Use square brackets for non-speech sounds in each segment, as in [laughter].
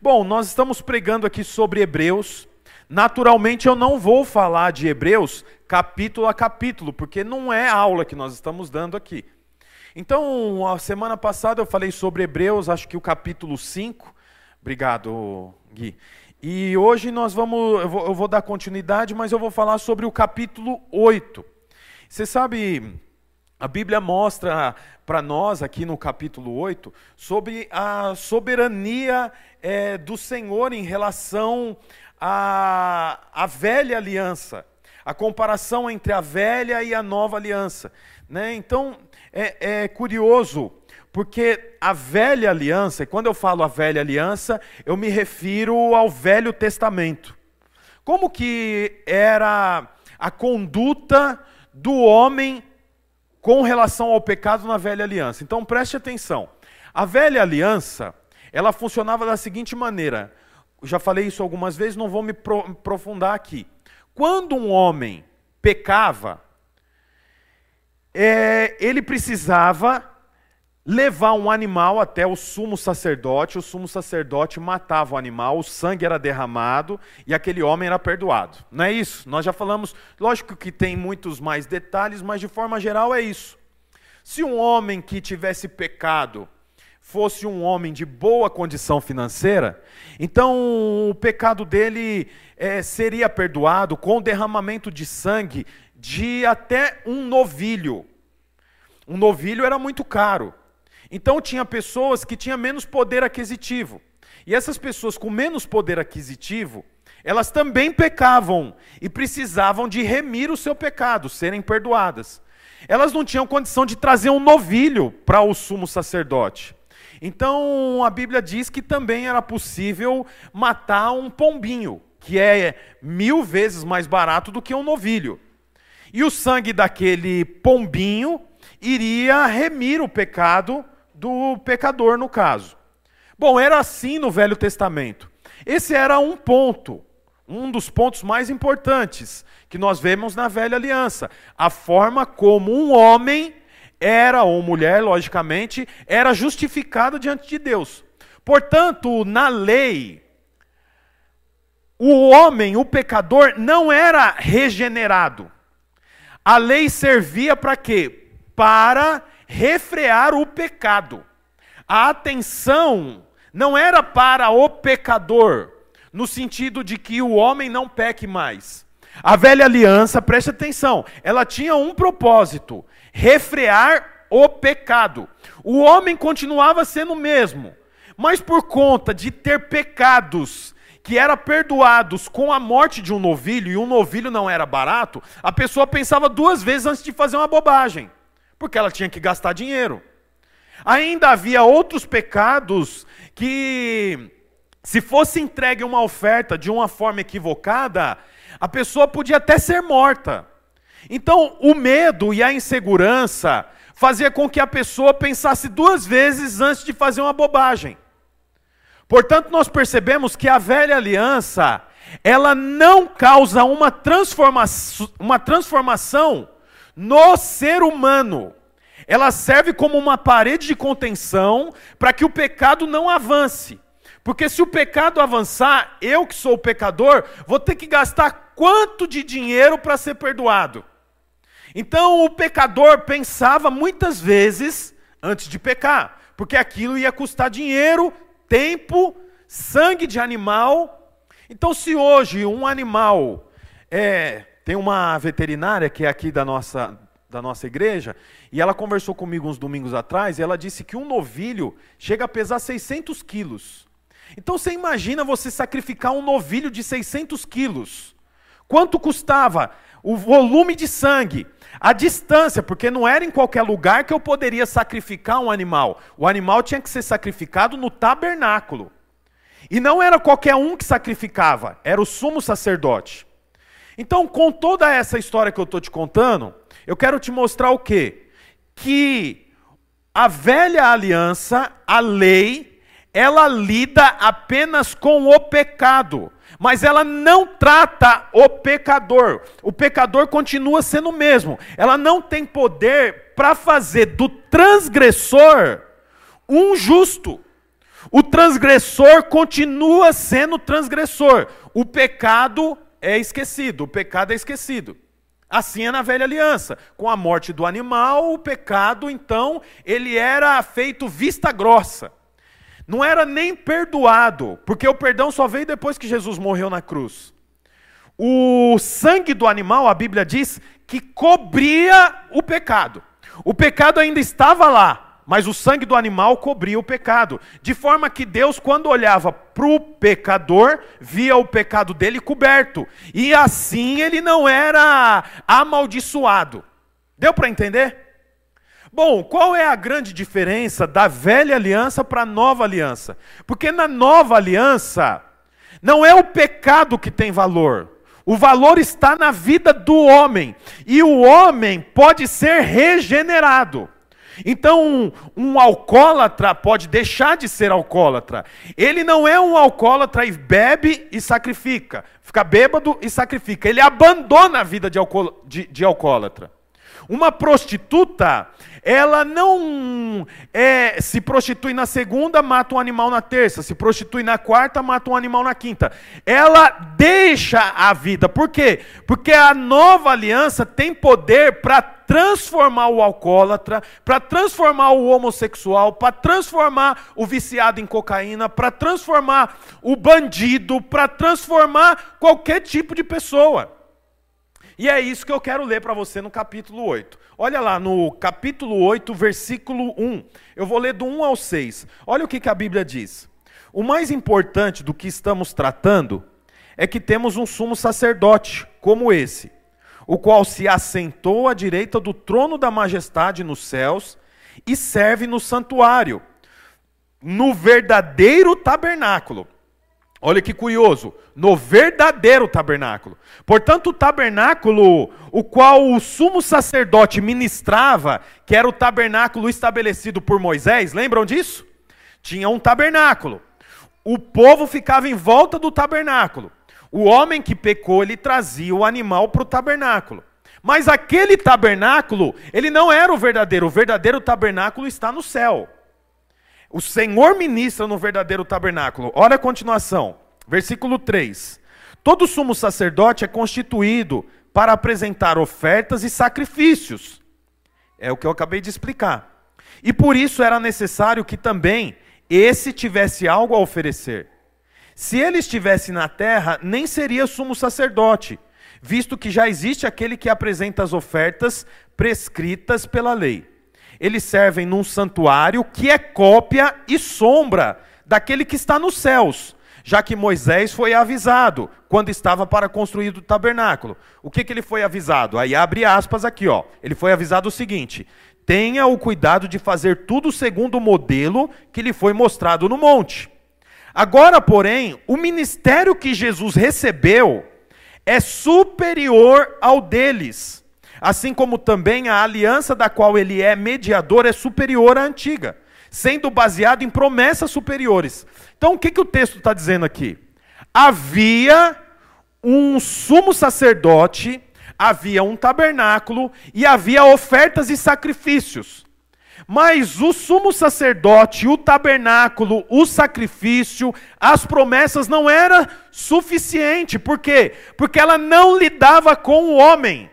Bom, nós estamos pregando aqui sobre Hebreus. Naturalmente, eu não vou falar de Hebreus capítulo a capítulo, porque não é aula que nós estamos dando aqui. Então, a semana passada eu falei sobre Hebreus, acho que o capítulo 5. Obrigado, Gui. E hoje nós vamos, eu vou, eu vou dar continuidade, mas eu vou falar sobre o capítulo 8. Você sabe, a Bíblia mostra para nós, aqui no capítulo 8, sobre a soberania é, do Senhor em relação à, à velha aliança, a comparação entre a velha e a nova aliança. Né? Então, é, é curioso, porque a velha aliança, e quando eu falo a velha aliança, eu me refiro ao Velho Testamento. Como que era a conduta do homem com relação ao pecado na velha aliança? Então preste atenção. A velha aliança, ela funcionava da seguinte maneira. Já falei isso algumas vezes, não vou me aprofundar aqui. Quando um homem pecava, é, ele precisava levar um animal até o sumo sacerdote, o sumo sacerdote matava o animal, o sangue era derramado e aquele homem era perdoado. Não é isso? Nós já falamos, lógico que tem muitos mais detalhes, mas de forma geral é isso. Se um homem que tivesse pecado fosse um homem de boa condição financeira, então o pecado dele é, seria perdoado com o derramamento de sangue de até um novilho. Um novilho era muito caro. Então tinha pessoas que tinham menos poder aquisitivo. E essas pessoas com menos poder aquisitivo, elas também pecavam e precisavam de remir o seu pecado, serem perdoadas. Elas não tinham condição de trazer um novilho para o sumo sacerdote. Então a Bíblia diz que também era possível matar um pombinho, que é mil vezes mais barato do que um novilho. E o sangue daquele pombinho iria remir o pecado do pecador, no caso. Bom, era assim no Velho Testamento. Esse era um ponto, um dos pontos mais importantes que nós vemos na Velha Aliança. A forma como um homem era, ou mulher, logicamente, era justificado diante de Deus. Portanto, na lei, o homem, o pecador, não era regenerado. A lei servia para quê? Para refrear o pecado. A atenção não era para o pecador, no sentido de que o homem não peque mais. A velha aliança, preste atenção, ela tinha um propósito: refrear o pecado. O homem continuava sendo o mesmo, mas por conta de ter pecados que eram perdoados com a morte de um novilho, e um novilho não era barato, a pessoa pensava duas vezes antes de fazer uma bobagem, porque ela tinha que gastar dinheiro. Ainda havia outros pecados que, se fosse entregue uma oferta de uma forma equivocada, a pessoa podia até ser morta. Então, o medo e a insegurança fazia com que a pessoa pensasse duas vezes antes de fazer uma bobagem. Portanto, nós percebemos que a velha aliança, ela não causa uma, transforma uma transformação no ser humano. Ela serve como uma parede de contenção para que o pecado não avance. Porque se o pecado avançar, eu que sou o pecador, vou ter que gastar quanto de dinheiro para ser perdoado? Então o pecador pensava muitas vezes antes de pecar, porque aquilo ia custar dinheiro, tempo, sangue de animal. Então, se hoje um animal é, tem uma veterinária que é aqui da nossa, da nossa igreja, e ela conversou comigo uns domingos atrás, e ela disse que um novilho chega a pesar 600 quilos. Então você imagina você sacrificar um novilho de 600 quilos. Quanto custava? O volume de sangue, a distância, porque não era em qualquer lugar que eu poderia sacrificar um animal. O animal tinha que ser sacrificado no tabernáculo. E não era qualquer um que sacrificava, era o sumo sacerdote. Então, com toda essa história que eu estou te contando, eu quero te mostrar o quê? Que a velha aliança, a lei, ela lida apenas com o pecado mas ela não trata o pecador. O pecador continua sendo o mesmo. Ela não tem poder para fazer do transgressor um justo. O transgressor continua sendo transgressor. O pecado é esquecido, o pecado é esquecido. Assim é na velha aliança. Com a morte do animal, o pecado, então, ele era feito vista grossa. Não era nem perdoado, porque o perdão só veio depois que Jesus morreu na cruz. O sangue do animal, a Bíblia diz, que cobria o pecado. O pecado ainda estava lá, mas o sangue do animal cobria o pecado. De forma que Deus, quando olhava para o pecador, via o pecado dele coberto. E assim ele não era amaldiçoado. Deu para entender? Bom, qual é a grande diferença da velha aliança para a nova aliança? Porque na nova aliança, não é o pecado que tem valor. O valor está na vida do homem. E o homem pode ser regenerado. Então, um, um, alcoólatra pode deixar de ser alcoólatra. Ele não é um alcoólatra e bebe e sacrifica. Fica bêbado e sacrifica. Ele abandona a vida de, alcoó de, de alcoólatra. Uma prostituta, ela não é, se prostitui na segunda, mata um animal na terça, se prostitui na quarta, mata um animal na quinta. Ela deixa a vida. Por quê? Porque a nova aliança tem poder para transformar o alcoólatra, para transformar o homossexual, para transformar o viciado em cocaína, para transformar o bandido, para transformar qualquer tipo de pessoa. E é isso que eu quero ler para você no capítulo 8. Olha lá, no capítulo 8, versículo 1. Eu vou ler do 1 ao 6. Olha o que, que a Bíblia diz. O mais importante do que estamos tratando é que temos um sumo sacerdote como esse, o qual se assentou à direita do trono da majestade nos céus e serve no santuário, no verdadeiro tabernáculo Olha que curioso, no verdadeiro tabernáculo. Portanto, o tabernáculo, o qual o sumo sacerdote ministrava, que era o tabernáculo estabelecido por Moisés, lembram disso? Tinha um tabernáculo. O povo ficava em volta do tabernáculo. O homem que pecou, ele trazia o animal para o tabernáculo. Mas aquele tabernáculo, ele não era o verdadeiro. O verdadeiro tabernáculo está no céu. O Senhor ministra no verdadeiro tabernáculo. Olha a continuação, versículo 3. Todo sumo sacerdote é constituído para apresentar ofertas e sacrifícios. É o que eu acabei de explicar. E por isso era necessário que também esse tivesse algo a oferecer. Se ele estivesse na terra, nem seria sumo sacerdote, visto que já existe aquele que apresenta as ofertas prescritas pela lei eles servem num santuário que é cópia e sombra daquele que está nos céus, já que Moisés foi avisado quando estava para construir o tabernáculo. O que, que ele foi avisado? Aí abre aspas aqui, ó. Ele foi avisado o seguinte: tenha o cuidado de fazer tudo segundo o modelo que lhe foi mostrado no monte. Agora, porém, o ministério que Jesus recebeu é superior ao deles assim como também a aliança da qual ele é mediador é superior à antiga, sendo baseado em promessas superiores. Então, o que, que o texto está dizendo aqui? Havia um sumo sacerdote, havia um tabernáculo e havia ofertas e sacrifícios. Mas o sumo sacerdote, o tabernáculo, o sacrifício, as promessas não era suficiente. Por quê? Porque ela não lidava com o homem.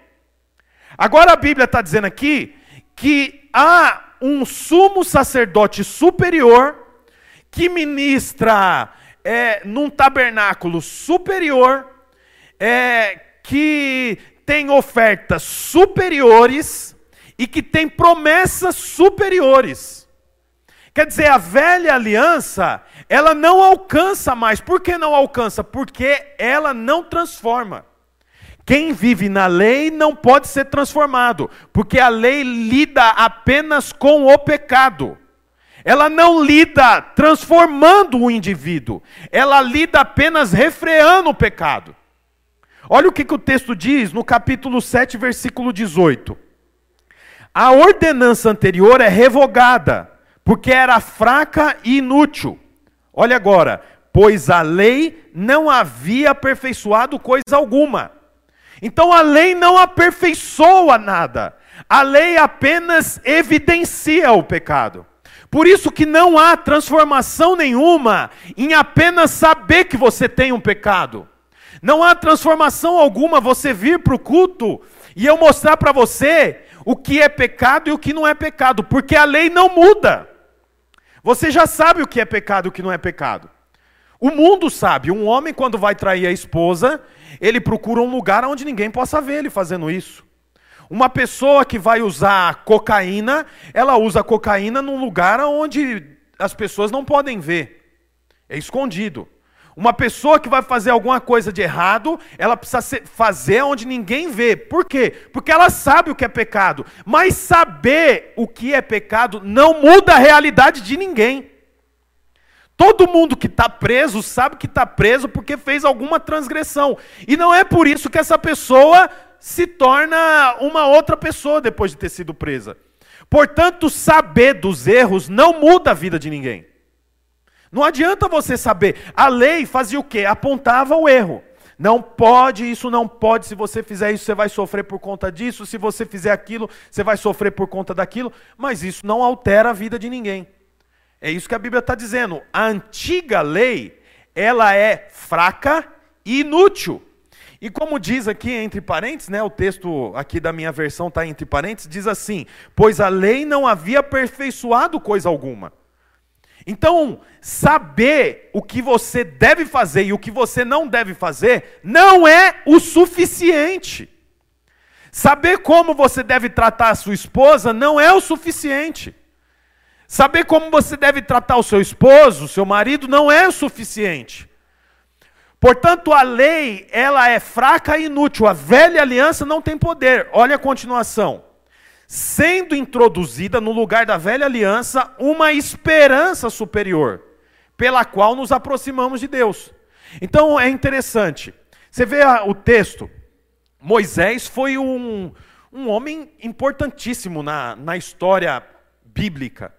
Agora a Bíblia está dizendo aqui que há um sumo sacerdote superior que ministra é, num tabernáculo superior, é, que tem ofertas superiores e que tem promessas superiores. Quer dizer, a velha aliança, ela não alcança mais. Por que não alcança? Porque ela não transforma. Quem vive na lei não pode ser transformado, porque a lei lida apenas com o pecado. Ela não lida transformando o indivíduo, ela lida apenas refreando o pecado. Olha o que, que o texto diz no capítulo 7, versículo 18. A ordenança anterior é revogada, porque era fraca e inútil. Olha agora, pois a lei não havia aperfeiçoado coisa alguma então a lei não aperfeiçoa nada, a lei apenas evidencia o pecado. Por isso que não há transformação nenhuma em apenas saber que você tem um pecado. Não há transformação alguma você vir para o culto e eu mostrar para você o que é pecado e o que não é pecado, porque a lei não muda. Você já sabe o que é pecado e o que não é pecado. O mundo sabe, um homem quando vai trair a esposa, ele procura um lugar onde ninguém possa ver ele fazendo isso. Uma pessoa que vai usar cocaína, ela usa cocaína num lugar onde as pessoas não podem ver. É escondido. Uma pessoa que vai fazer alguma coisa de errado, ela precisa fazer onde ninguém vê. Por quê? Porque ela sabe o que é pecado. Mas saber o que é pecado não muda a realidade de ninguém. Todo mundo que está preso sabe que está preso porque fez alguma transgressão. E não é por isso que essa pessoa se torna uma outra pessoa depois de ter sido presa. Portanto, saber dos erros não muda a vida de ninguém. Não adianta você saber. A lei fazia o quê? Apontava o erro. Não pode, isso não pode. Se você fizer isso, você vai sofrer por conta disso. Se você fizer aquilo, você vai sofrer por conta daquilo. Mas isso não altera a vida de ninguém. É isso que a Bíblia está dizendo. A antiga lei, ela é fraca e inútil. E como diz aqui entre parênteses, né, o texto aqui da minha versão está entre parênteses, diz assim: Pois a lei não havia aperfeiçoado coisa alguma. Então, saber o que você deve fazer e o que você não deve fazer não é o suficiente. Saber como você deve tratar a sua esposa não é o suficiente. Saber como você deve tratar o seu esposo, o seu marido, não é o suficiente. Portanto, a lei, ela é fraca e inútil. A velha aliança não tem poder. Olha a continuação. Sendo introduzida no lugar da velha aliança uma esperança superior, pela qual nos aproximamos de Deus. Então é interessante. Você vê o texto. Moisés foi um, um homem importantíssimo na, na história bíblica.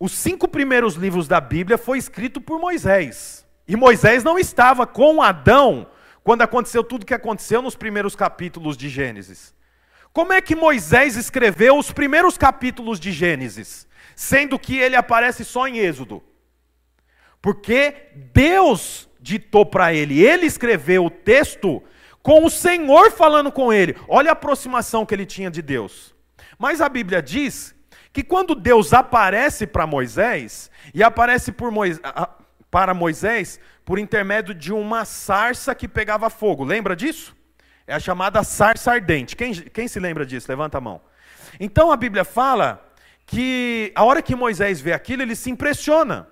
Os cinco primeiros livros da Bíblia foi escrito por Moisés. E Moisés não estava com Adão quando aconteceu tudo o que aconteceu nos primeiros capítulos de Gênesis. Como é que Moisés escreveu os primeiros capítulos de Gênesis, sendo que ele aparece só em Êxodo? Porque Deus ditou para ele, ele escreveu o texto com o Senhor falando com ele. Olha a aproximação que ele tinha de Deus. Mas a Bíblia diz que quando Deus aparece para Moisés, e aparece Moisés, para Moisés por intermédio de uma sarça que pegava fogo. Lembra disso? É a chamada sarça ardente. Quem, quem se lembra disso? Levanta a mão. Então a Bíblia fala que a hora que Moisés vê aquilo, ele se impressiona.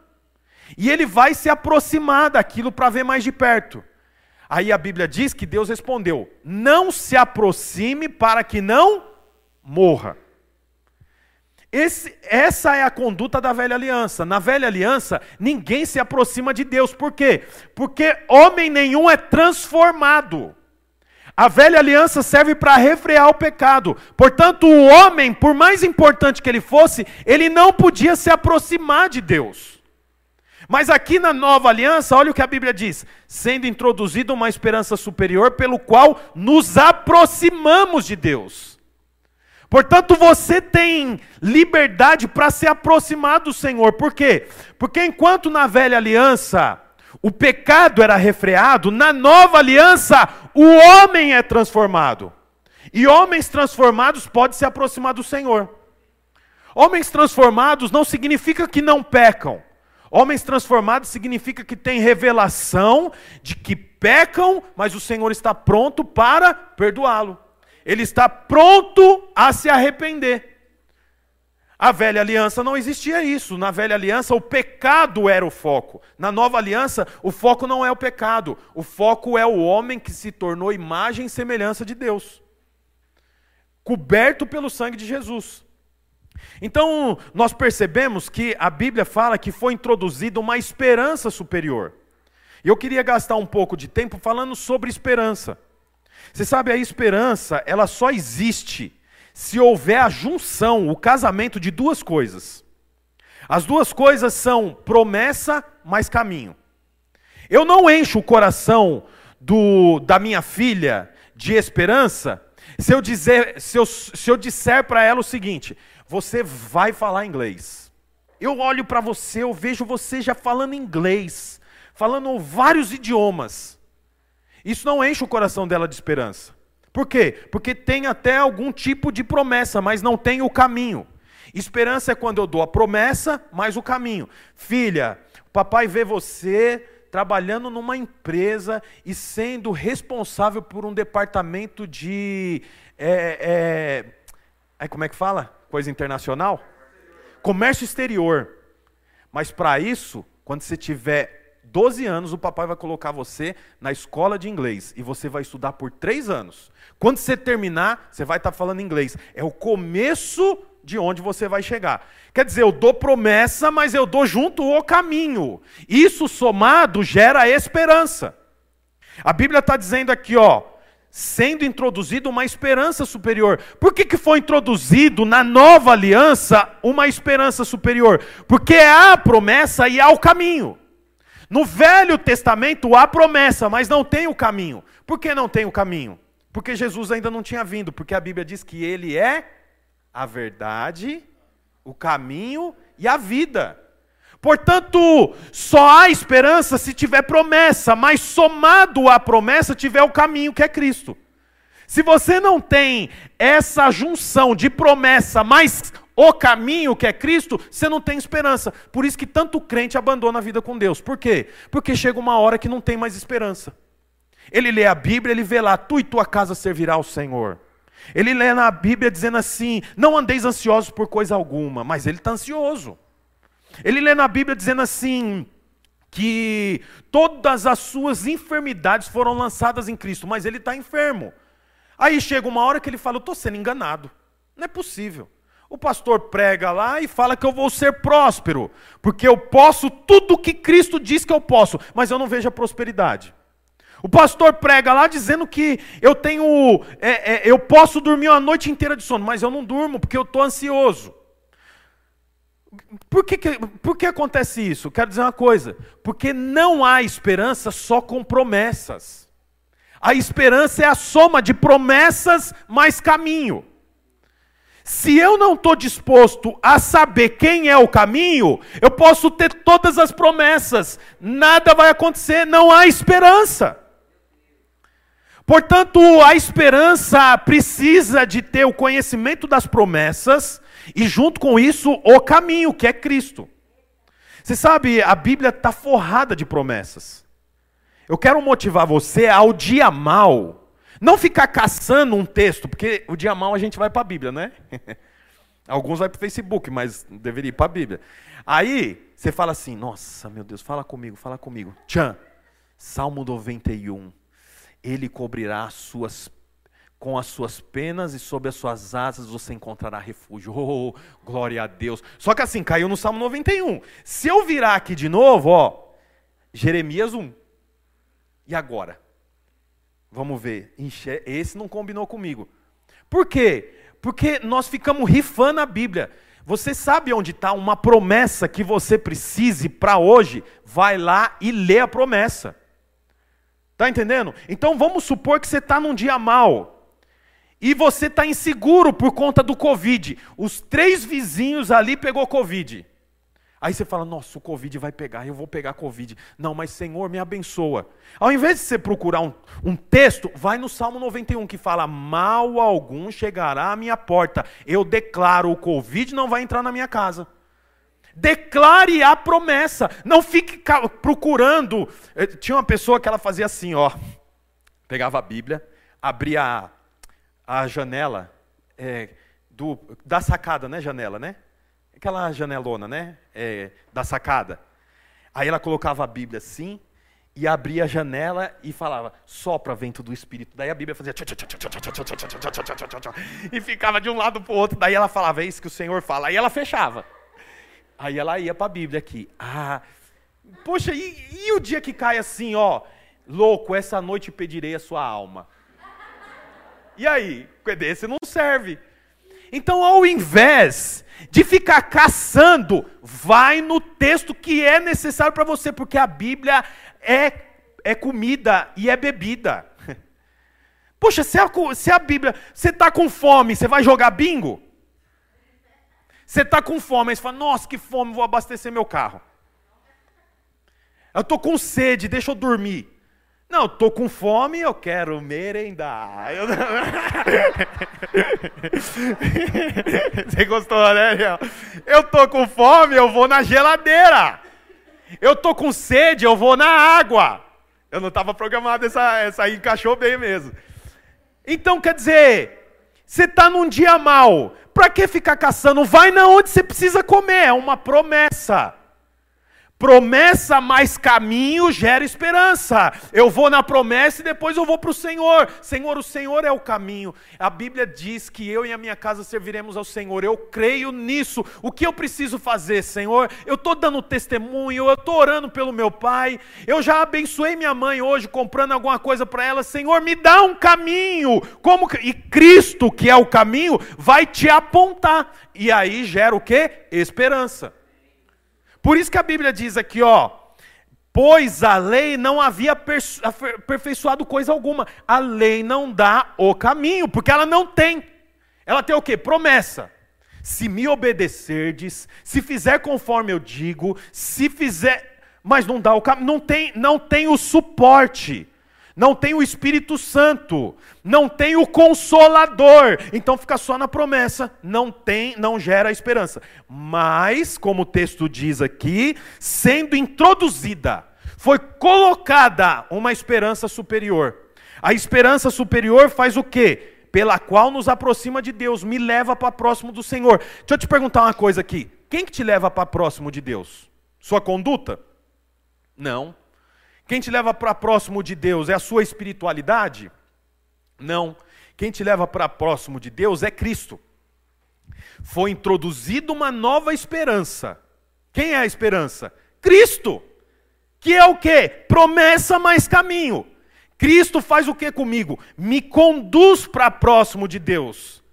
E ele vai se aproximar daquilo para ver mais de perto. Aí a Bíblia diz que Deus respondeu: Não se aproxime para que não morra. Esse, essa é a conduta da velha aliança. Na velha aliança, ninguém se aproxima de Deus. Por quê? Porque homem nenhum é transformado. A velha aliança serve para refrear o pecado. Portanto, o homem, por mais importante que ele fosse, ele não podia se aproximar de Deus. Mas aqui na nova aliança, olha o que a Bíblia diz: sendo introduzida uma esperança superior pelo qual nos aproximamos de Deus. Portanto, você tem liberdade para se aproximar do Senhor. Por quê? Porque enquanto na velha aliança o pecado era refreado, na nova aliança o homem é transformado. E homens transformados podem se aproximar do Senhor. Homens transformados não significa que não pecam. Homens transformados significa que tem revelação de que pecam, mas o Senhor está pronto para perdoá-lo ele está pronto a se arrepender. A velha aliança não existia isso. Na velha aliança, o pecado era o foco. Na nova aliança, o foco não é o pecado. O foco é o homem que se tornou imagem e semelhança de Deus, coberto pelo sangue de Jesus. Então, nós percebemos que a Bíblia fala que foi introduzida uma esperança superior. E eu queria gastar um pouco de tempo falando sobre esperança. Você sabe, a esperança, ela só existe se houver a junção, o casamento de duas coisas. As duas coisas são promessa mais caminho. Eu não encho o coração do, da minha filha de esperança se eu, dizer, se eu, se eu disser para ela o seguinte: você vai falar inglês. eu olho para você, eu vejo você já falando inglês, falando vários idiomas. Isso não enche o coração dela de esperança. Por quê? Porque tem até algum tipo de promessa, mas não tem o caminho. Esperança é quando eu dou a promessa, mais o caminho. Filha, o papai vê você trabalhando numa empresa e sendo responsável por um departamento de. É, é, como é que fala? Coisa internacional? Comércio exterior. Mas para isso, quando você tiver 12 anos, o papai vai colocar você na escola de inglês e você vai estudar por três anos. Quando você terminar, você vai estar falando inglês. É o começo de onde você vai chegar. Quer dizer, eu dou promessa, mas eu dou junto o caminho. Isso somado gera esperança. A Bíblia está dizendo aqui, ó, sendo introduzido uma esperança superior. Por que, que foi introduzido na nova aliança uma esperança superior? Porque há a promessa e há o caminho. No Velho Testamento há promessa, mas não tem o caminho. Por que não tem o caminho? Porque Jesus ainda não tinha vindo, porque a Bíblia diz que ele é a verdade, o caminho e a vida. Portanto, só há esperança se tiver promessa, mas somado à promessa tiver o caminho que é Cristo. Se você não tem essa junção de promessa mais o caminho que é Cristo, você não tem esperança. Por isso que tanto crente abandona a vida com Deus. Por quê? Porque chega uma hora que não tem mais esperança. Ele lê a Bíblia, ele vê lá, tu e tua casa servirá ao Senhor. Ele lê na Bíblia dizendo assim: não andeis ansiosos por coisa alguma, mas ele está ansioso. Ele lê na Bíblia dizendo assim: que todas as suas enfermidades foram lançadas em Cristo, mas ele está enfermo. Aí chega uma hora que ele fala: eu estou sendo enganado. Não é possível. O pastor prega lá e fala que eu vou ser próspero, porque eu posso tudo que Cristo diz que eu posso, mas eu não vejo a prosperidade. O pastor prega lá dizendo que eu tenho, é, é, eu posso dormir uma noite inteira de sono, mas eu não durmo porque eu estou ansioso. Por que, que, por que acontece isso? Quero dizer uma coisa: porque não há esperança só com promessas. A esperança é a soma de promessas mais caminho. Se eu não estou disposto a saber quem é o caminho, eu posso ter todas as promessas, nada vai acontecer, não há esperança. Portanto, a esperança precisa de ter o conhecimento das promessas e, junto com isso, o caminho, que é Cristo. Você sabe, a Bíblia está forrada de promessas. Eu quero motivar você ao dia mal não ficar caçando um texto, porque o dia mal a gente vai para a Bíblia, né? [laughs] Alguns vai para o Facebook, mas deveria ir para a Bíblia. Aí você fala assim: Nossa, meu Deus, fala comigo, fala comigo. Tchan, Salmo 91. Ele cobrirá as suas com as suas penas e sob as suas asas você encontrará refúgio. [laughs] Oh, glória a Deus. Só que assim, caiu no Salmo 91. Se eu virar aqui de novo, ó, Jeremias 1. E agora? Vamos ver. Esse não combinou comigo. Por quê? Porque nós ficamos rifando a Bíblia. Você sabe onde está uma promessa que você precise para hoje? Vai lá e lê a promessa. Está entendendo? Então vamos supor que você está num dia mal. E você está inseguro por conta do Covid. Os três vizinhos ali pegou Covid. Aí você fala, nossa, o Covid vai pegar, eu vou pegar Covid. Não, mas Senhor, me abençoa. Ao invés de você procurar um, um texto, vai no Salmo 91 que fala: Mal algum chegará à minha porta. Eu declaro, o Covid não vai entrar na minha casa. Declare a promessa. Não fique procurando. Eh, tinha uma pessoa que ela fazia assim, ó. Pegava a Bíblia, abria a, a janela é, do, da sacada, né? Janela, né? Aquela janelona, né? É, da sacada. Aí ela colocava a Bíblia assim e abria a janela e falava: sopra vento do Espírito. Daí a Bíblia fazia e ficava de um lado para o outro. Daí ela falava: é isso que o Senhor fala. Aí ela fechava. Aí ela ia para a Bíblia aqui. Ah, poxa, e, e o dia que cai assim, ó? Louco, essa noite pedirei a sua alma. E aí? Esse não serve. Então, ao invés de ficar caçando, vai no texto que é necessário para você, porque a Bíblia é, é comida e é bebida. [laughs] Poxa, se a, se a Bíblia, você está com fome, você vai jogar bingo? Você está com fome, aí você fala, nossa, que fome, vou abastecer meu carro. Eu estou com sede, deixa eu dormir. Não, estou com fome, eu quero merendar. [laughs] Você gostou, né, Eu estou com fome, eu vou na geladeira. Eu estou com sede, eu vou na água. Eu não estava programado, essa, essa aí encaixou bem mesmo. Então, quer dizer, você está num dia mal, para que ficar caçando? Vai na onde você precisa comer, é uma promessa. Promessa mais caminho gera esperança. Eu vou na promessa e depois eu vou para o Senhor. Senhor, o Senhor é o caminho. A Bíblia diz que eu e a minha casa serviremos ao Senhor. Eu creio nisso. O que eu preciso fazer, Senhor? Eu estou dando testemunho, eu estou orando pelo meu pai. Eu já abençoei minha mãe hoje comprando alguma coisa para ela. Senhor, me dá um caminho. Como e Cristo, que é o caminho, vai te apontar. E aí gera o que? Esperança. Por isso que a Bíblia diz aqui, ó, pois a lei não havia aperfeiçoado coisa alguma. A lei não dá o caminho, porque ela não tem. Ela tem o quê? Promessa. Se me obedecerdes, se fizer conforme eu digo, se fizer, mas não dá o caminho, não tem, não tem o suporte não tem o Espírito Santo, não tem o Consolador. Então fica só na promessa, não tem, não gera esperança. Mas, como o texto diz aqui, sendo introduzida, foi colocada uma esperança superior. A esperança superior faz o quê? Pela qual nos aproxima de Deus, me leva para próximo do Senhor. Deixa eu te perguntar uma coisa aqui. Quem que te leva para próximo de Deus? Sua conduta? Não. Quem te leva para próximo de Deus é a sua espiritualidade? Não. Quem te leva para próximo de Deus é Cristo. Foi introduzida uma nova esperança. Quem é a esperança? Cristo. Que é o que? Promessa mais caminho. Cristo faz o que comigo? Me conduz para próximo de Deus.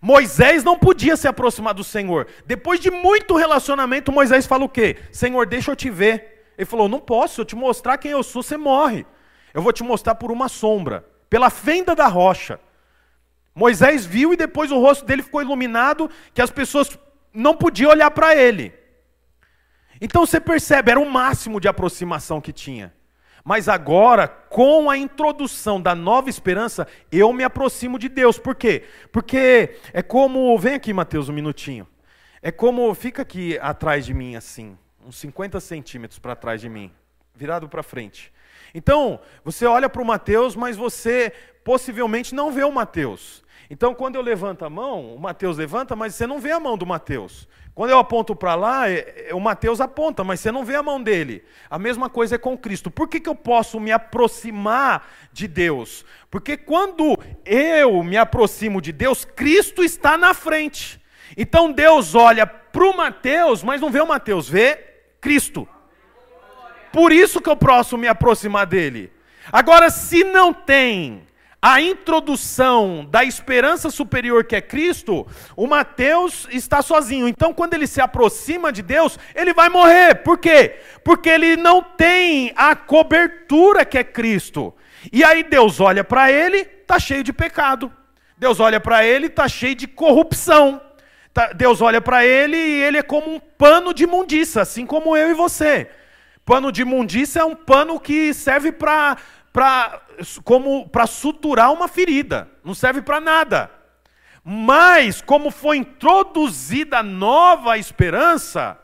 Moisés não podia se aproximar do Senhor. Depois de muito relacionamento, Moisés fala o quê? Senhor, deixa eu te ver. Ele falou: Não posso, se eu te mostrar quem eu sou, você morre. Eu vou te mostrar por uma sombra, pela fenda da rocha. Moisés viu e depois o rosto dele ficou iluminado, que as pessoas não podiam olhar para ele. Então você percebe, era o máximo de aproximação que tinha. Mas agora, com a introdução da nova esperança, eu me aproximo de Deus. Por quê? Porque é como. Vem aqui, Mateus, um minutinho. É como. Fica aqui atrás de mim assim uns 50 centímetros para trás de mim, virado para frente. Então, você olha para o Mateus, mas você possivelmente não vê o Mateus. Então, quando eu levanto a mão, o Mateus levanta, mas você não vê a mão do Mateus. Quando eu aponto para lá, é, é, o Mateus aponta, mas você não vê a mão dele. A mesma coisa é com Cristo. Por que, que eu posso me aproximar de Deus? Porque quando eu me aproximo de Deus, Cristo está na frente. Então Deus olha para o Mateus, mas não vê o Mateus, vê Cristo. Por isso que eu posso me aproximar dele. Agora, se não tem a introdução da esperança superior que é Cristo, o Mateus está sozinho. Então, quando ele se aproxima de Deus, ele vai morrer. Por quê? Porque ele não tem a cobertura que é Cristo. E aí Deus olha para ele, está cheio de pecado. Deus olha para ele, está cheio de corrupção. Tá, Deus olha para ele e ele é como um pano de imundícia, assim como eu e você. Pano de imundícia é um pano que serve para como para suturar uma ferida, não serve para nada. Mas como foi introduzida nova esperança,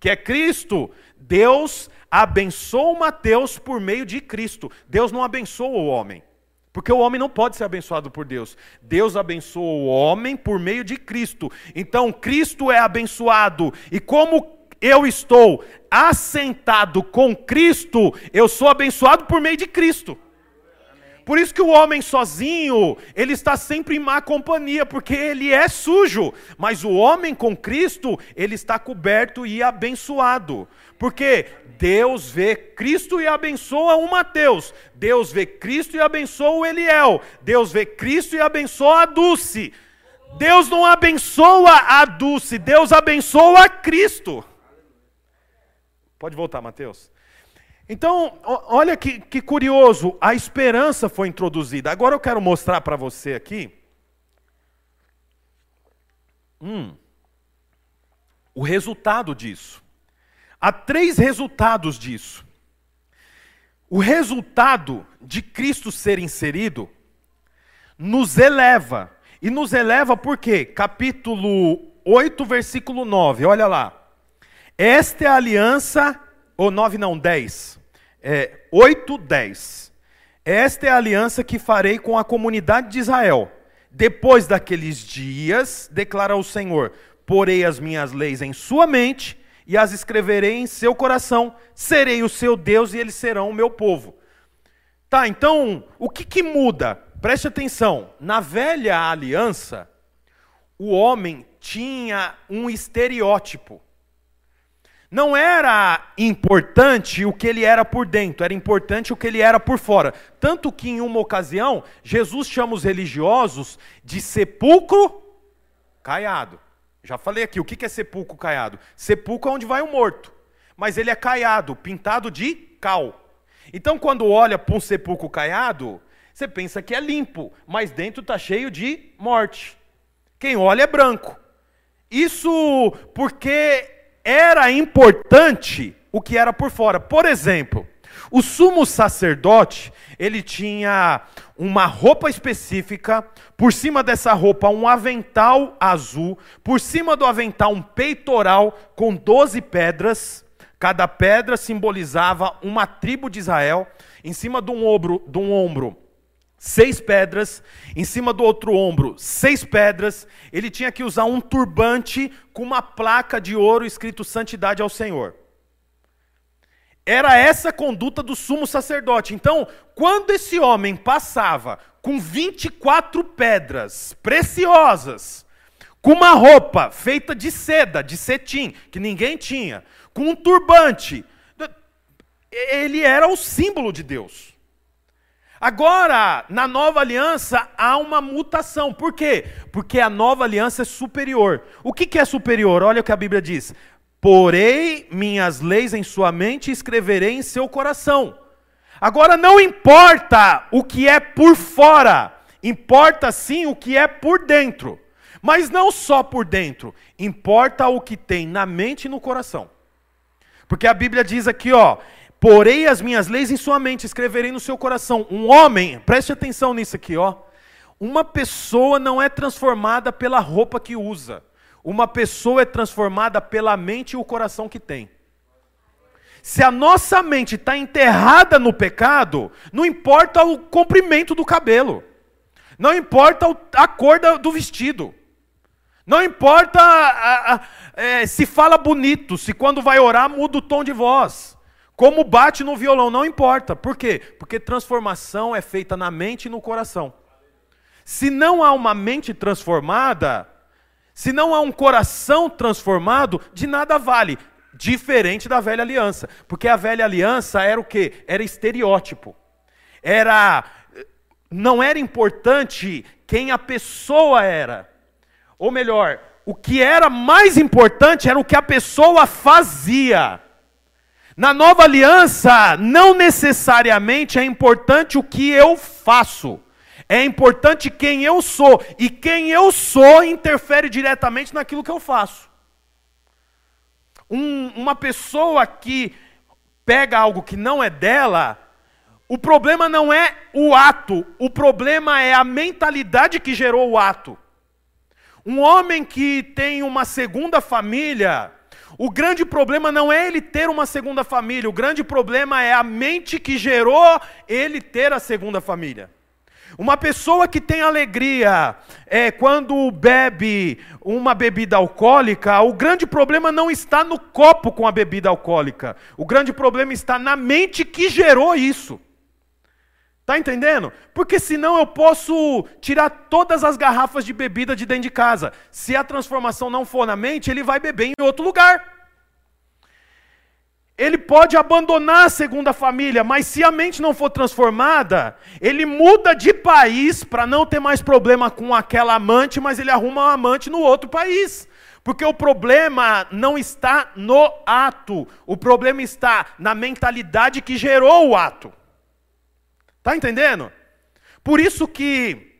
que é Cristo, Deus abençoou Mateus por meio de Cristo. Deus não abençoa o homem. Porque o homem não pode ser abençoado por Deus. Deus abençoa o homem por meio de Cristo. Então, Cristo é abençoado. E como eu estou assentado com Cristo, eu sou abençoado por meio de Cristo. Por isso que o homem sozinho, ele está sempre em má companhia, porque ele é sujo. Mas o homem com Cristo, ele está coberto e abençoado. Porque Deus vê Cristo e abençoa o Mateus. Deus vê Cristo e abençoa o Eliel. Deus vê Cristo e abençoa a Dulce. Deus não abençoa a Dulce, Deus abençoa a Cristo. Pode voltar, Mateus. Então, olha que, que curioso, a esperança foi introduzida. Agora eu quero mostrar para você aqui. Hum. o resultado disso. Há três resultados disso. O resultado de Cristo ser inserido nos eleva. E nos eleva por quê? Capítulo 8, versículo 9, olha lá. Esta é a aliança, ou 9 não, 10. É, 8, 10. Esta é a aliança que farei com a comunidade de Israel. Depois daqueles dias, declara o Senhor, porei as minhas leis em sua mente e as escreverei em seu coração, serei o seu Deus e eles serão o meu povo. Tá, então, o que, que muda? Preste atenção, na velha aliança, o homem tinha um estereótipo. Não era importante o que ele era por dentro, era importante o que ele era por fora. Tanto que em uma ocasião, Jesus chama os religiosos de sepulcro caiado. Já falei aqui, o que é sepulcro caiado? Sepulcro é onde vai o morto. Mas ele é caiado, pintado de cal. Então, quando olha para um sepulcro caiado, você pensa que é limpo, mas dentro está cheio de morte. Quem olha é branco. Isso porque era importante o que era por fora. Por exemplo, o sumo sacerdote, ele tinha uma roupa específica, por cima dessa roupa um avental azul, por cima do avental um peitoral com 12 pedras, cada pedra simbolizava uma tribo de Israel, em cima de um ombro, de um ombro seis pedras, em cima do outro ombro, seis pedras. Ele tinha que usar um turbante com uma placa de ouro escrito Santidade ao Senhor. Era essa a conduta do sumo sacerdote. Então, quando esse homem passava com 24 pedras preciosas, com uma roupa feita de seda, de cetim, que ninguém tinha, com um turbante, ele era o símbolo de Deus. Agora, na nova aliança, há uma mutação. Por quê? Porque a nova aliança é superior. O que, que é superior? Olha o que a Bíblia diz: Porei minhas leis em sua mente e escreverei em seu coração. Agora, não importa o que é por fora, importa sim o que é por dentro. Mas não só por dentro, importa o que tem na mente e no coração. Porque a Bíblia diz aqui, ó, Porei as minhas leis em sua mente, escreverei no seu coração. Um homem, preste atenção nisso aqui, ó. Uma pessoa não é transformada pela roupa que usa. Uma pessoa é transformada pela mente e o coração que tem. Se a nossa mente está enterrada no pecado, não importa o comprimento do cabelo, não importa a cor do vestido, não importa a, a, é, se fala bonito, se quando vai orar muda o tom de voz. Como bate no violão, não importa. Por quê? Porque transformação é feita na mente e no coração. Se não há uma mente transformada, se não há um coração transformado, de nada vale. Diferente da velha aliança. Porque a velha aliança era o quê? Era estereótipo. Era. Não era importante quem a pessoa era. Ou melhor, o que era mais importante era o que a pessoa fazia. Na nova aliança, não necessariamente é importante o que eu faço, é importante quem eu sou, e quem eu sou interfere diretamente naquilo que eu faço. Um, uma pessoa que pega algo que não é dela, o problema não é o ato, o problema é a mentalidade que gerou o ato. Um homem que tem uma segunda família, o grande problema não é ele ter uma segunda família, o grande problema é a mente que gerou ele ter a segunda família. Uma pessoa que tem alegria é, quando bebe uma bebida alcoólica, o grande problema não está no copo com a bebida alcoólica. O grande problema está na mente que gerou isso. Tá entendendo? Porque senão eu posso tirar todas as garrafas de bebida de dentro de casa. Se a transformação não for na mente, ele vai beber em outro lugar. Ele pode abandonar a segunda família, mas se a mente não for transformada, ele muda de país para não ter mais problema com aquela amante, mas ele arruma um amante no outro país. Porque o problema não está no ato, o problema está na mentalidade que gerou o ato. Está entendendo? Por isso que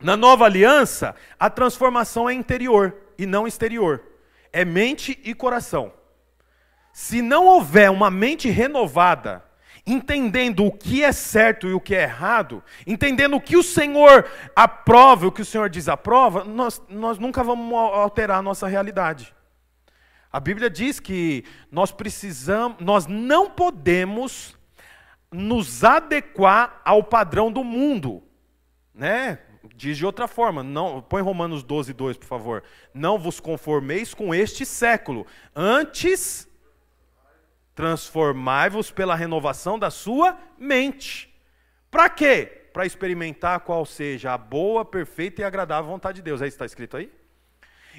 na nova aliança a transformação é interior e não exterior. é mente e coração. Se não houver uma mente renovada, entendendo o que é certo e o que é errado, entendendo o que o Senhor aprova e o que o Senhor desaprova, nós, nós nunca vamos alterar a nossa realidade. A Bíblia diz que nós precisamos, nós não podemos nos adequar ao padrão do mundo, né? Diz de outra forma, não, põe Romanos 12, 2, por favor. Não vos conformeis com este século, antes transformai-vos pela renovação da sua mente. Para quê? Para experimentar qual seja a boa, perfeita e agradável vontade de Deus. É isso que está escrito aí?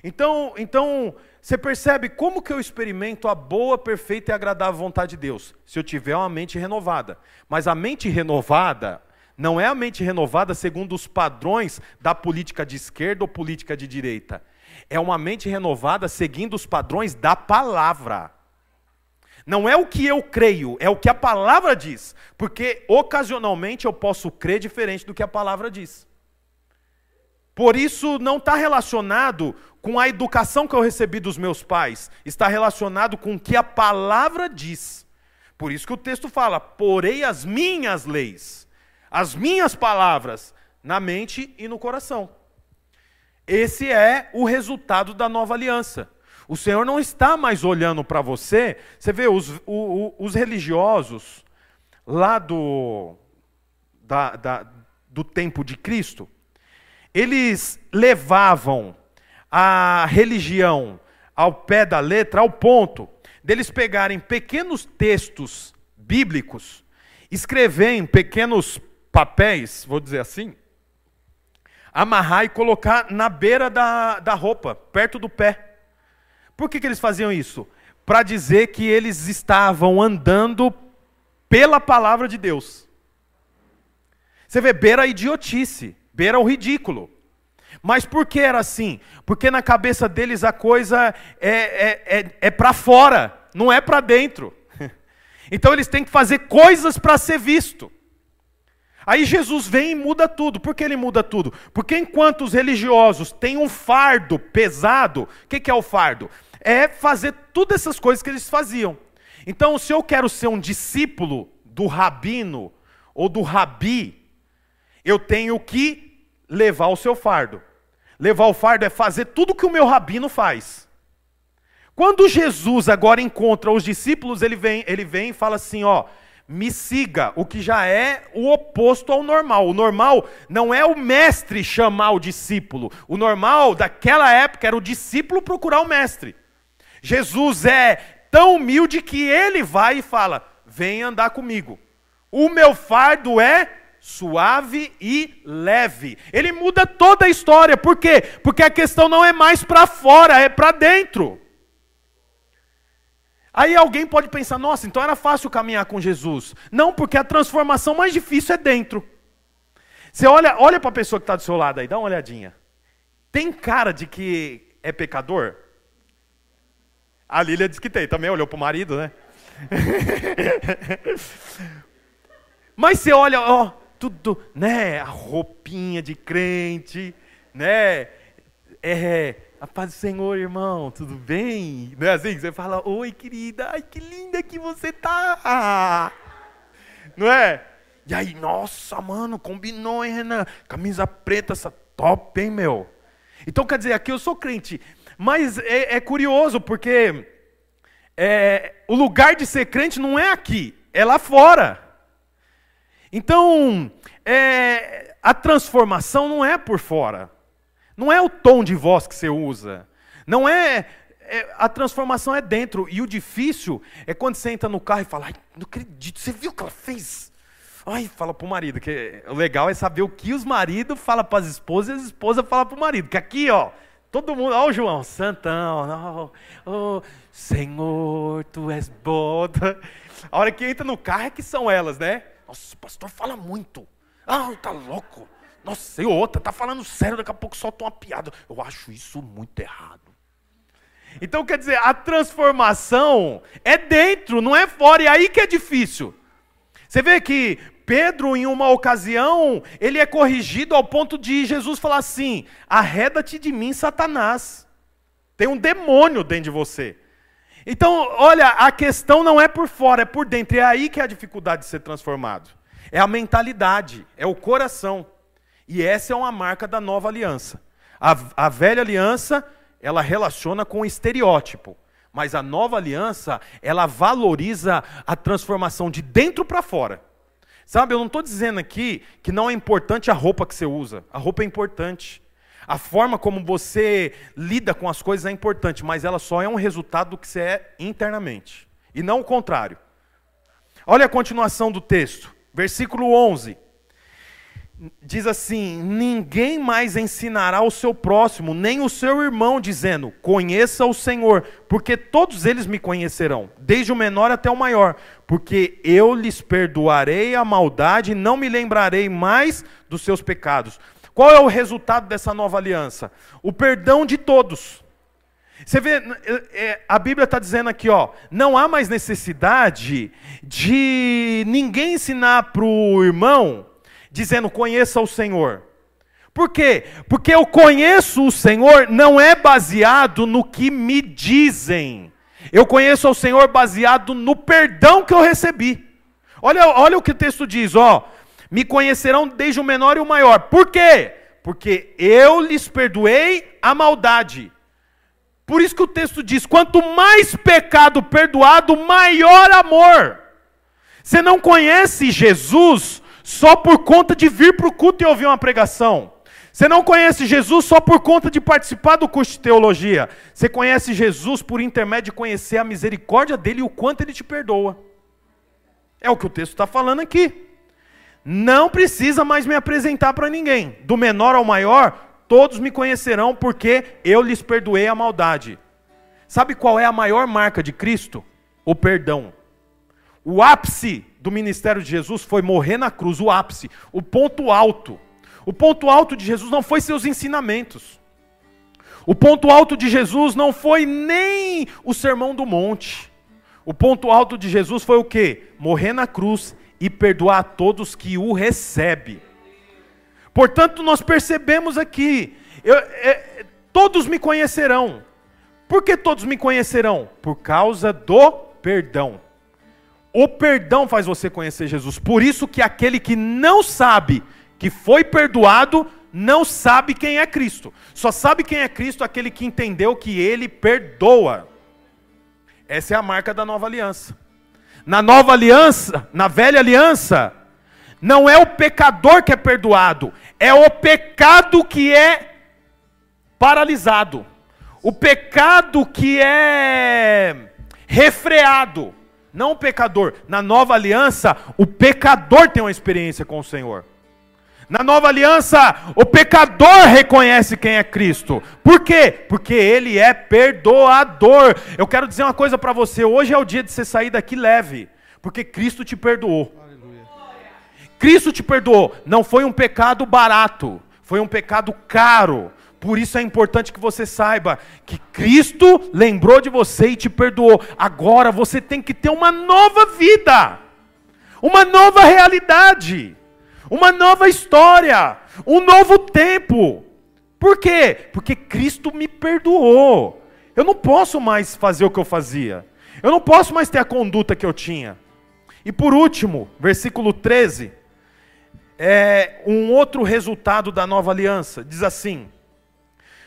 Então, então, você percebe como que eu experimento a boa, perfeita e agradável vontade de Deus? Se eu tiver uma mente renovada. Mas a mente renovada não é a mente renovada segundo os padrões da política de esquerda ou política de direita. É uma mente renovada seguindo os padrões da palavra. Não é o que eu creio, é o que a palavra diz. Porque ocasionalmente eu posso crer diferente do que a palavra diz. Por isso não está relacionado com a educação que eu recebi dos meus pais, está relacionado com o que a palavra diz. Por isso que o texto fala: porei as minhas leis, as minhas palavras, na mente e no coração. Esse é o resultado da nova aliança. O Senhor não está mais olhando para você. Você vê, os, o, os religiosos lá do, da, da, do tempo de Cristo, eles levavam a religião ao pé da letra, ao ponto deles pegarem pequenos textos bíblicos, escrever em pequenos papéis, vou dizer assim, amarrar e colocar na beira da, da roupa, perto do pé. Por que, que eles faziam isso? Para dizer que eles estavam andando pela palavra de Deus. Você vê, beira a idiotice, beira o ridículo. Mas por que era assim? Porque na cabeça deles a coisa é, é, é, é para fora, não é para dentro. [laughs] Então eles têm que fazer coisas para ser visto. Aí Jesus vem e muda tudo. Por que ele muda tudo? Porque enquanto os religiosos têm um fardo pesado, o que, que é o fardo? É fazer todas essas coisas que eles faziam. Então, se eu quero ser um discípulo do rabino ou do rabi, eu tenho que levar o seu fardo. Levar o fardo é fazer tudo que o meu rabino faz. Quando Jesus agora encontra os discípulos, ele vem, ele vem e fala assim, ó, me siga, o que já é o oposto ao normal. O normal não é o mestre chamar o discípulo. O normal daquela época era o discípulo procurar o mestre. Jesus é tão humilde que ele vai e fala: "Vem andar comigo. O meu fardo é suave e leve". Ele muda toda a história. Por quê? Porque a questão não é mais para fora, é para dentro. Aí alguém pode pensar, nossa, então era fácil caminhar com Jesus. Não, porque a transformação mais difícil é dentro. Você olha, olha para a pessoa que está do seu lado aí, dá uma olhadinha. Tem cara de que é pecador? A Lília disse que tem, também olhou para o marido, né? [laughs] Mas você olha, ó, tudo, né? A roupinha de crente, né? É, a paz do Senhor, irmão, tudo bem? Não é assim? Você fala, oi, querida, ai, que linda que você tá. Não é? E aí, nossa, mano, combinou, hein, Renan? Camisa preta, essa top, hein, meu? Então, quer dizer, aqui eu sou crente. Mas é, é curioso, porque é, o lugar de ser crente não é aqui, é lá fora. Então, é, a transformação não é por fora. Não é o tom de voz que você usa. Não é, é, a transformação é dentro. E o difícil é quando você entra no carro e fala, ai, não acredito, você viu o que ela fez? Ai, fala pro marido, que o legal é saber o que os maridos falam para as esposas e as esposas falam pro marido. Que aqui, ó, todo mundo, ó o João, santão, ó, oh, Senhor, tu és bom. A hora que entra no carro é que são elas, né? Nossa, o pastor fala muito. Ah, tá louco. Nossa, e outra, tá falando sério, daqui a pouco solta uma piada. Eu acho isso muito errado. Então, quer dizer, a transformação é dentro, não é fora, e aí que é difícil. Você vê que Pedro, em uma ocasião, ele é corrigido ao ponto de Jesus falar assim: arreda-te de mim, Satanás. Tem um demônio dentro de você. Então, olha, a questão não é por fora, é por dentro. É aí que é a dificuldade de ser transformado. É a mentalidade, é o coração. E essa é uma marca da nova aliança. A, a velha aliança, ela relaciona com o estereótipo. Mas a nova aliança, ela valoriza a transformação de dentro para fora. Sabe, eu não estou dizendo aqui que não é importante a roupa que você usa. A roupa é importante. A forma como você lida com as coisas é importante, mas ela só é um resultado do que você é internamente. E não o contrário. Olha a continuação do texto, versículo 11 diz assim: Ninguém mais ensinará o seu próximo, nem o seu irmão, dizendo: Conheça o Senhor, porque todos eles me conhecerão, desde o menor até o maior, porque eu lhes perdoarei a maldade e não me lembrarei mais dos seus pecados. Qual é o resultado dessa nova aliança? O perdão de todos. Você vê, é, a Bíblia está dizendo aqui, ó, não há mais necessidade de ninguém ensinar para o irmão dizendo: conheça o Senhor. Por quê? Porque eu conheço o Senhor não é baseado no que me dizem. Eu conheço o Senhor baseado no perdão que eu recebi. Olha, olha o que o texto diz, ó. Me conhecerão desde o menor e o maior. Por quê? Porque eu lhes perdoei a maldade. Por isso que o texto diz: quanto mais pecado perdoado, maior amor. Você não conhece Jesus só por conta de vir para o culto e ouvir uma pregação. Você não conhece Jesus só por conta de participar do curso de teologia. Você conhece Jesus por intermédio de conhecer a misericórdia dele e o quanto ele te perdoa. É o que o texto está falando aqui. Não precisa mais me apresentar para ninguém. Do menor ao maior, todos me conhecerão porque eu lhes perdoei a maldade. Sabe qual é a maior marca de Cristo? O perdão. O ápice do ministério de Jesus foi morrer na cruz, o ápice, o ponto alto. O ponto alto de Jesus não foi seus ensinamentos. O ponto alto de Jesus não foi nem o sermão do monte. O ponto alto de Jesus foi o quê? Morrer na cruz e perdoar a todos que o recebem. Portanto, nós percebemos aqui, eu, é, todos me conhecerão. Por que todos me conhecerão? Por causa do perdão. O perdão faz você conhecer Jesus. Por isso que aquele que não sabe que foi perdoado, não sabe quem é Cristo. Só sabe quem é Cristo aquele que entendeu que ele perdoa. Essa é a marca da nova aliança. Na nova aliança, na velha aliança, não é o pecador que é perdoado, é o pecado que é paralisado. O pecado que é refreado não o pecador. Na nova aliança, o pecador tem uma experiência com o Senhor. Na nova aliança, o pecador reconhece quem é Cristo. Por quê? Porque ele é perdoador. Eu quero dizer uma coisa para você: hoje é o dia de você sair daqui leve, porque Cristo te perdoou. Aleluia. Cristo te perdoou. Não foi um pecado barato, foi um pecado caro. Por isso é importante que você saiba que Cristo lembrou de você e te perdoou. Agora você tem que ter uma nova vida, uma nova realidade, uma nova história, um novo tempo. Por quê? Porque Cristo me perdoou. Eu não posso mais fazer o que eu fazia. Eu não posso mais ter a conduta que eu tinha. E por último, versículo 13, é um outro resultado da nova aliança. Diz assim: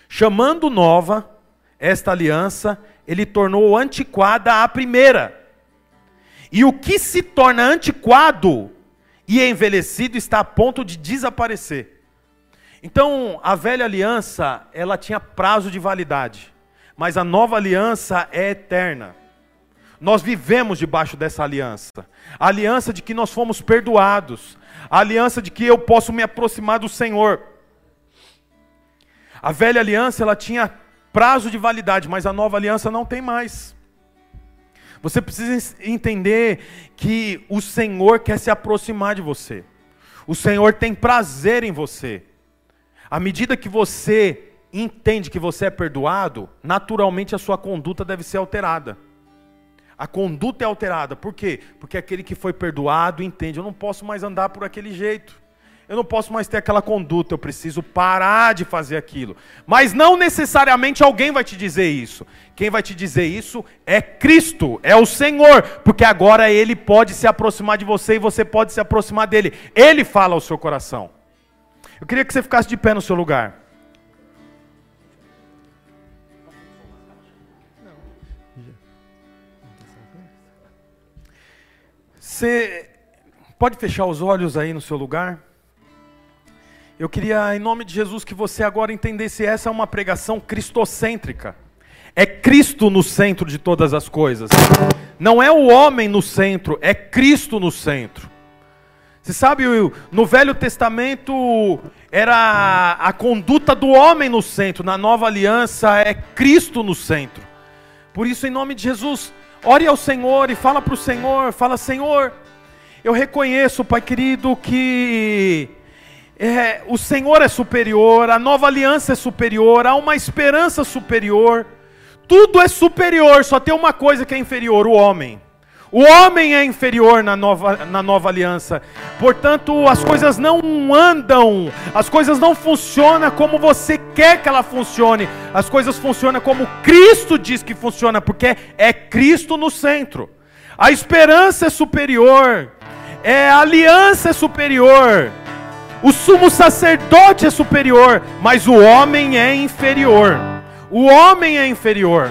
Chamando nova esta aliança, ele tornou antiquada a primeira. E o que se torna antiquado e envelhecido está a ponto de desaparecer. Então, a velha aliança, ela tinha prazo de validade, mas a nova aliança é eterna. Nós vivemos debaixo dessa aliança. A aliança de que nós fomos perdoados, a aliança de que eu posso me aproximar do Senhor. A velha aliança ela tinha prazo de validade, mas a nova aliança não tem mais. Você precisa entender que o Senhor quer se aproximar de você. O Senhor tem prazer em você. À medida que você entende que você é perdoado, naturalmente a sua conduta deve ser alterada. A conduta é alterada. Por quê? Porque aquele que foi perdoado entende, eu não posso mais andar por aquele jeito. Eu não posso mais ter aquela conduta, eu preciso parar de fazer aquilo. Mas não necessariamente alguém vai te dizer isso. Quem vai te dizer isso é Cristo, é o Senhor, porque agora ele pode se aproximar de você e você pode se aproximar dele. Ele fala ao seu coração. Eu queria que você ficasse de pé no seu lugar. Você pode fechar os olhos aí no seu lugar? Eu queria, em nome de Jesus, que você agora entendesse essa é uma pregação cristocêntrica. É Cristo no centro de todas as coisas. Não é o homem no centro, é Cristo no centro. Você sabe, no Velho Testamento era a conduta do homem no centro, na nova aliança é Cristo no centro. Por isso, em nome de Jesus, ore ao Senhor e fala para o Senhor: fala, Senhor, eu reconheço, Pai querido, que é, o Senhor é superior, a nova aliança é superior, há uma esperança superior, tudo é superior, só tem uma coisa que é inferior: o homem. O homem é inferior na nova, na nova aliança, portanto, as coisas não andam, as coisas não funcionam como você quer que ela funcione, as coisas funcionam como Cristo diz que funciona, porque é Cristo no centro. A esperança é superior, é a aliança é superior, o sumo sacerdote é superior, mas o homem é inferior. O homem é inferior.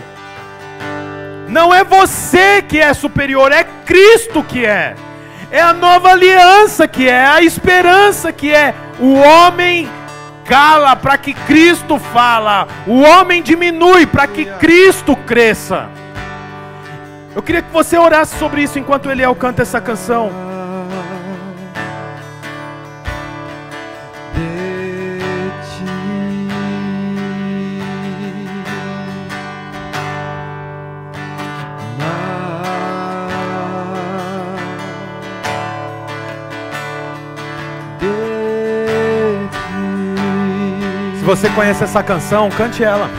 Não é você que é superior, é Cristo que é. É a nova aliança que é, a esperança que é. O homem cala para que Cristo fala. O homem diminui para que Cristo cresça. Eu queria que você orasse sobre isso enquanto ele canta essa canção. Se você conhece essa canção, cante ela.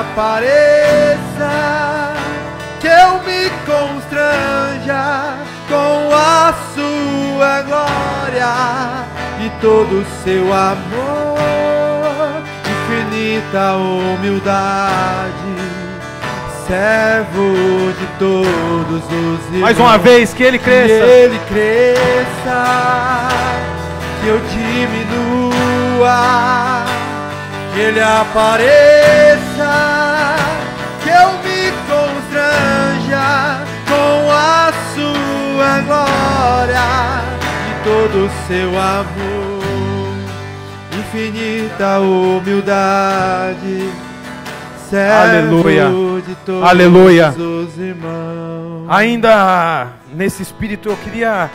Apareça. Que eu me constranja com a sua glória e todo o seu amor. Infinita humildade servo de todos os irmãos. Mais uma vez, que ele cresça. Que ele cresça que eu diminua, que ele apareça, sua glória e todo o seu amor, infinita humildade. Aleluia. Aleluia. Ainda nesse espírito eu queria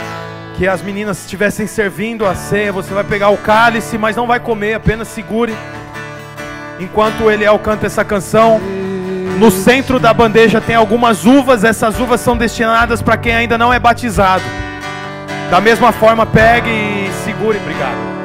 que as meninas estivessem servindo a ceia, você vai pegar o cálice, mas não vai comer, apenas segure. Enquanto Eliel canta essa canção, no centro da bandeja tem algumas uvas, essas uvas são destinadas para quem ainda não é batizado. Da mesma forma, pegue e segure, obrigado.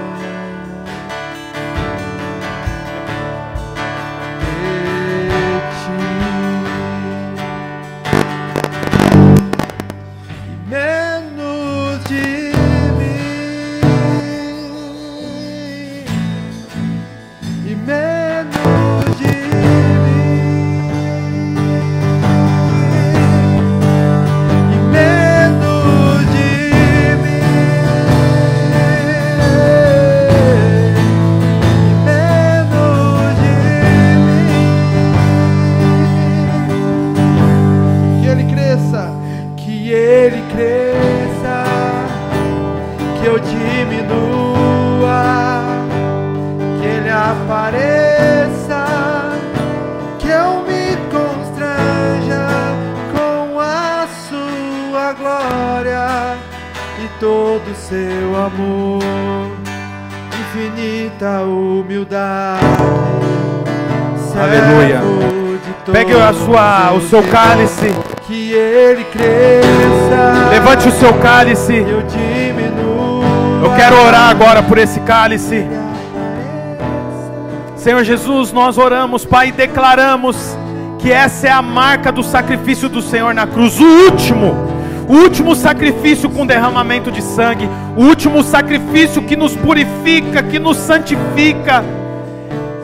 Sua, o seu cálice. Que ele cresça. Levante o seu cálice. Eu. Eu quero orar agora por esse cálice. Senhor Jesus, nós oramos, Pai, e declaramos que essa é a marca do sacrifício do Senhor na cruz, o último, o último sacrifício com derramamento de sangue, o último sacrifício que nos purifica, que nos santifica.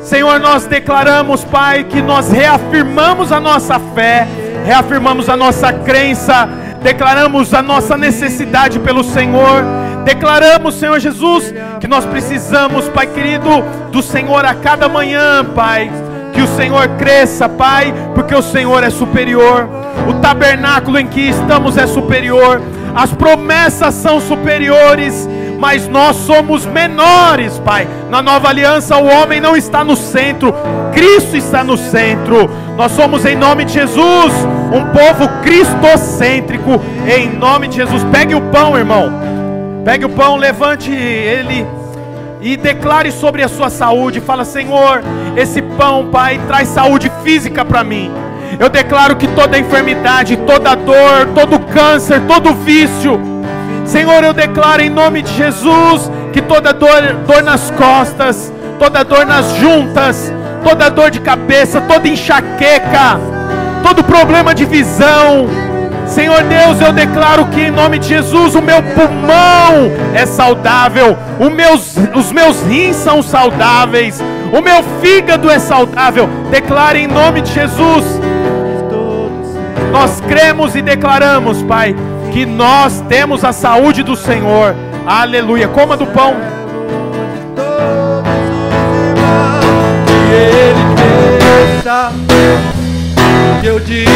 Senhor, nós declaramos, Pai, que nós reafirmamos a nossa fé, reafirmamos a nossa crença, declaramos a nossa necessidade pelo Senhor, declaramos, Senhor Jesus, que nós precisamos, Pai querido, do Senhor a cada manhã, Pai. Que o Senhor cresça, Pai, porque o Senhor é superior. O tabernáculo em que estamos é superior. As promessas são superiores, mas nós somos menores, Pai. Na nova aliança, o homem não está no centro, Cristo está no centro. Nós somos, em nome de Jesus, um povo cristocêntrico. Em nome de Jesus, pegue o pão, irmão. Pegue o pão, levante ele e declare sobre a sua saúde. Fala, Senhor, esse pão, Pai, traz saúde física para mim. Eu declaro que toda enfermidade, toda dor, todo câncer, todo vício, Senhor, eu declaro em nome de Jesus que toda dor, dor nas costas, toda dor nas juntas, toda dor de cabeça, toda enxaqueca, todo problema de visão, Senhor Deus, eu declaro que em nome de Jesus o meu pulmão é saudável, meus, os meus rins são saudáveis, o meu fígado é saudável. Declare em nome de Jesus. Nós cremos e declaramos, Pai, que nós temos a saúde do Senhor. Aleluia. Coma do pão. Que eu diminua,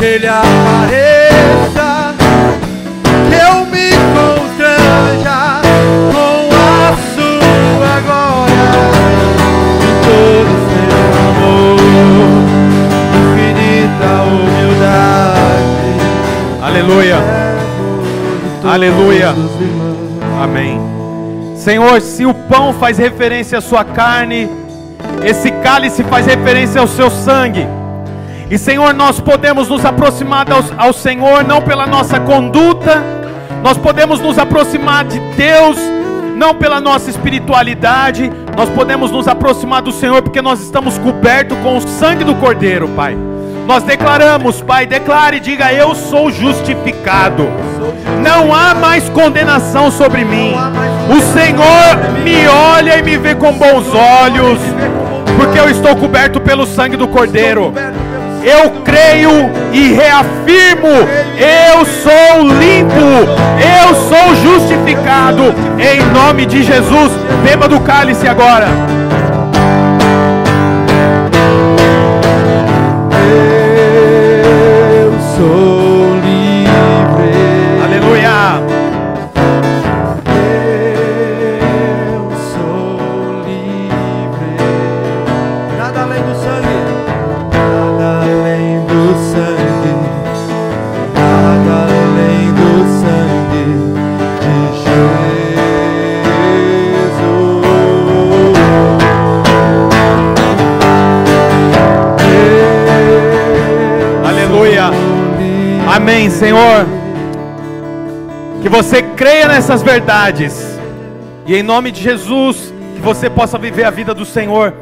que ele apareça, Aleluia. Aleluia. Amém. Senhor, se o pão faz referência à sua carne, esse cálice faz referência ao seu sangue. E Senhor, nós podemos nos aproximar ao, ao Senhor não pela nossa conduta, nós podemos nos aproximar de Deus não pela nossa espiritualidade, nós podemos nos aproximar do Senhor porque nós estamos cobertos com o sangue do Cordeiro, Pai. Nós declaramos, Pai, declare e diga: Eu sou justificado. Não há mais condenação sobre mim. O Senhor me olha e me vê com bons olhos, porque eu estou coberto pelo sangue do Cordeiro. Eu creio e reafirmo: eu sou limpo, eu sou justificado, em nome de Jesus. Beba do cálice agora. Eu Senhor. Que você creia nessas verdades. E em nome de Jesus, que você possa viver a vida do Senhor.